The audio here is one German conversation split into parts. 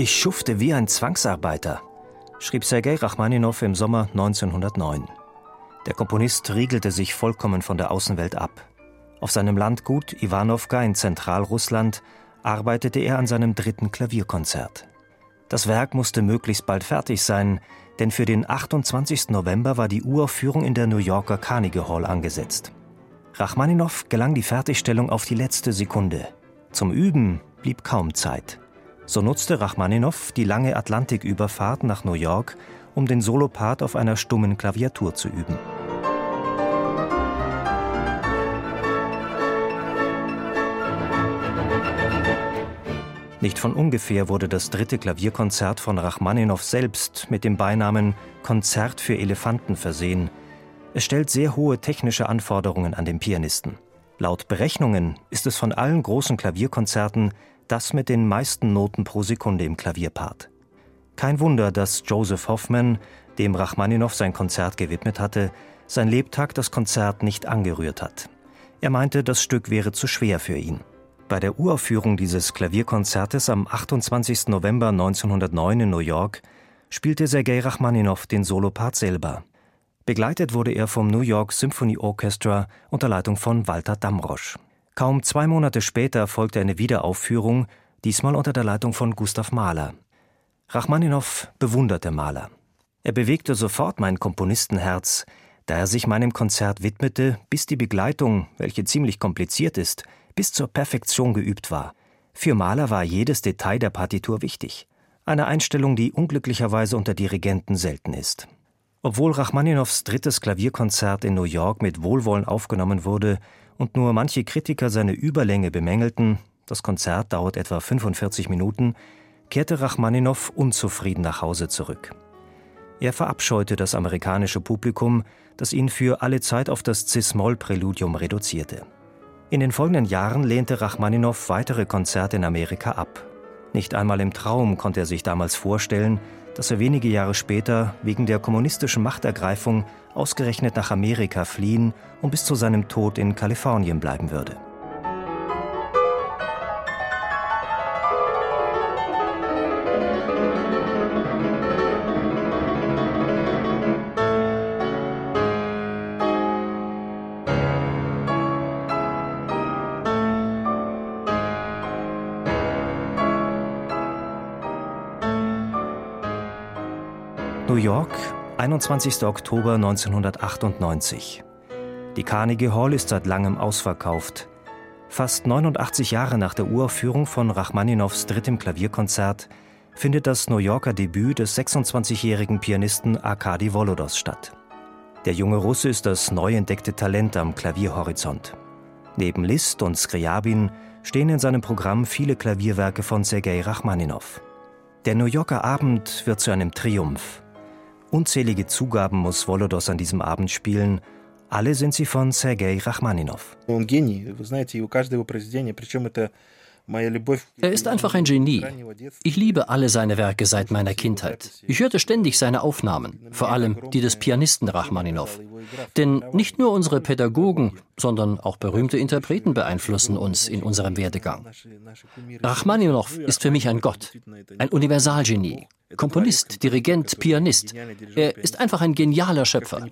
Ich schufte wie ein Zwangsarbeiter, schrieb Sergei Rachmaninow im Sommer 1909. Der Komponist riegelte sich vollkommen von der Außenwelt ab. Auf seinem Landgut Iwanowka in Zentralrussland arbeitete er an seinem dritten Klavierkonzert. Das Werk musste möglichst bald fertig sein, denn für den 28. November war die Uraufführung in der New Yorker Carnegie Hall angesetzt. Rachmaninow gelang die Fertigstellung auf die letzte Sekunde. Zum Üben blieb kaum Zeit. So nutzte Rachmaninow die lange Atlantiküberfahrt nach New York, um den Solopart auf einer stummen Klaviatur zu üben. Nicht von ungefähr wurde das dritte Klavierkonzert von Rachmaninow selbst mit dem Beinamen Konzert für Elefanten versehen. Es stellt sehr hohe technische Anforderungen an den Pianisten. Laut Berechnungen ist es von allen großen Klavierkonzerten das mit den meisten Noten pro Sekunde im Klavierpart. Kein Wunder, dass Joseph Hoffman, dem Rachmaninow sein Konzert gewidmet hatte, sein Lebtag das Konzert nicht angerührt hat. Er meinte, das Stück wäre zu schwer für ihn. Bei der Uraufführung dieses Klavierkonzertes am 28. November 1909 in New York spielte Sergei Rachmaninow den Solopart selber. Begleitet wurde er vom New York Symphony Orchestra unter Leitung von Walter Damrosch. Kaum zwei Monate später folgte eine Wiederaufführung, diesmal unter der Leitung von Gustav Mahler. Rachmaninow bewunderte Mahler. Er bewegte sofort mein Komponistenherz, da er sich meinem Konzert widmete, bis die Begleitung, welche ziemlich kompliziert ist, bis zur Perfektion geübt war. Für Mahler war jedes Detail der Partitur wichtig. Eine Einstellung, die unglücklicherweise unter Dirigenten selten ist. Obwohl Rachmaninows drittes Klavierkonzert in New York mit Wohlwollen aufgenommen wurde und nur manche Kritiker seine Überlänge bemängelten, das Konzert dauert etwa 45 Minuten, kehrte Rachmaninow unzufrieden nach Hause zurück. Er verabscheute das amerikanische Publikum, das ihn für alle Zeit auf das Cis-Moll-Präludium reduzierte. In den folgenden Jahren lehnte Rachmaninow weitere Konzerte in Amerika ab. Nicht einmal im Traum konnte er sich damals vorstellen, dass er wenige Jahre später wegen der kommunistischen Machtergreifung ausgerechnet nach Amerika fliehen und bis zu seinem Tod in Kalifornien bleiben würde. York, 21. Oktober 1998. Die Carnegie Hall ist seit langem ausverkauft. Fast 89 Jahre nach der Uraufführung von Rachmaninows drittem Klavierkonzert findet das New Yorker Debüt des 26-jährigen Pianisten Arkadi Volodos statt. Der junge Russe ist das neu entdeckte Talent am Klavierhorizont. Neben Liszt und Skriabin stehen in seinem Programm viele Klavierwerke von Sergei Rachmaninow. Der New Yorker Abend wird zu einem Triumph. Unzählige Zugaben muss Volodos an diesem Abend spielen. Alle sind sie von Sergei Rachmaninow. Er ist einfach ein Genie. Ich liebe alle seine Werke seit meiner Kindheit. Ich hörte ständig seine Aufnahmen, vor allem die des Pianisten Rachmaninow. Denn nicht nur unsere Pädagogen, sondern auch berühmte Interpreten beeinflussen uns in unserem Werdegang. Rachmaninow ist für mich ein Gott, ein Universalgenie, Komponist, Dirigent, Pianist. Er ist einfach ein genialer Schöpfer.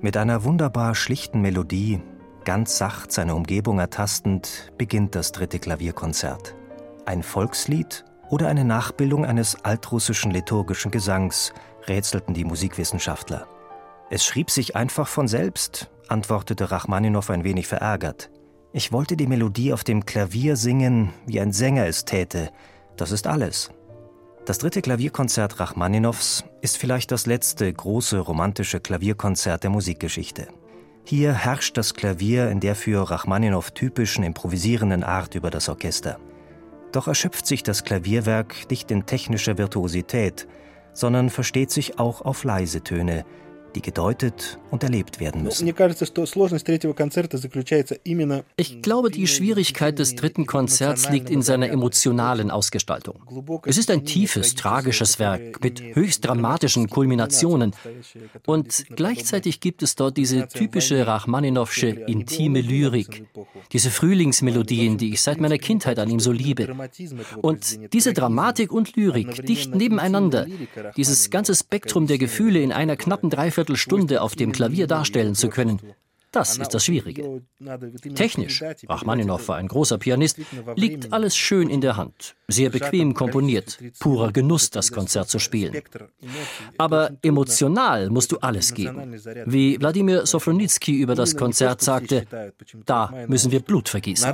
Mit einer wunderbar schlichten Melodie, ganz sacht seine Umgebung ertastend, beginnt das dritte Klavierkonzert. Ein Volkslied oder eine Nachbildung eines altrussischen liturgischen Gesangs, rätselten die Musikwissenschaftler. Es schrieb sich einfach von selbst, antwortete Rachmaninow ein wenig verärgert. Ich wollte die Melodie auf dem Klavier singen, wie ein Sänger es täte. Das ist alles. Das dritte Klavierkonzert Rachmaninows ist vielleicht das letzte große romantische Klavierkonzert der Musikgeschichte. Hier herrscht das Klavier in der für Rachmaninow typischen improvisierenden Art über das Orchester. Doch erschöpft sich das Klavierwerk nicht in technischer Virtuosität, sondern versteht sich auch auf leise Töne, die gedeutet und erlebt werden müssen. Ich glaube, die Schwierigkeit des dritten Konzerts liegt in seiner emotionalen Ausgestaltung. Es ist ein tiefes, tragisches Werk mit höchst dramatischen Kulminationen und gleichzeitig gibt es dort diese typische Rachmaninowsche intime Lyrik, diese Frühlingsmelodien, die ich seit meiner Kindheit an ihm so liebe. Und diese Dramatik und Lyrik dicht nebeneinander, dieses ganze Spektrum der Gefühle in einer knappen Dreiviertel Dreiviertelstunde auf dem Klavier darstellen zu können, das ist das Schwierige. Technisch, Rachmaninow war ein großer Pianist, liegt alles schön in der Hand, sehr bequem komponiert, purer Genuss, das Konzert zu spielen. Aber emotional musst du alles geben. Wie Wladimir Sofronitsky über das Konzert sagte, da müssen wir Blut vergießen.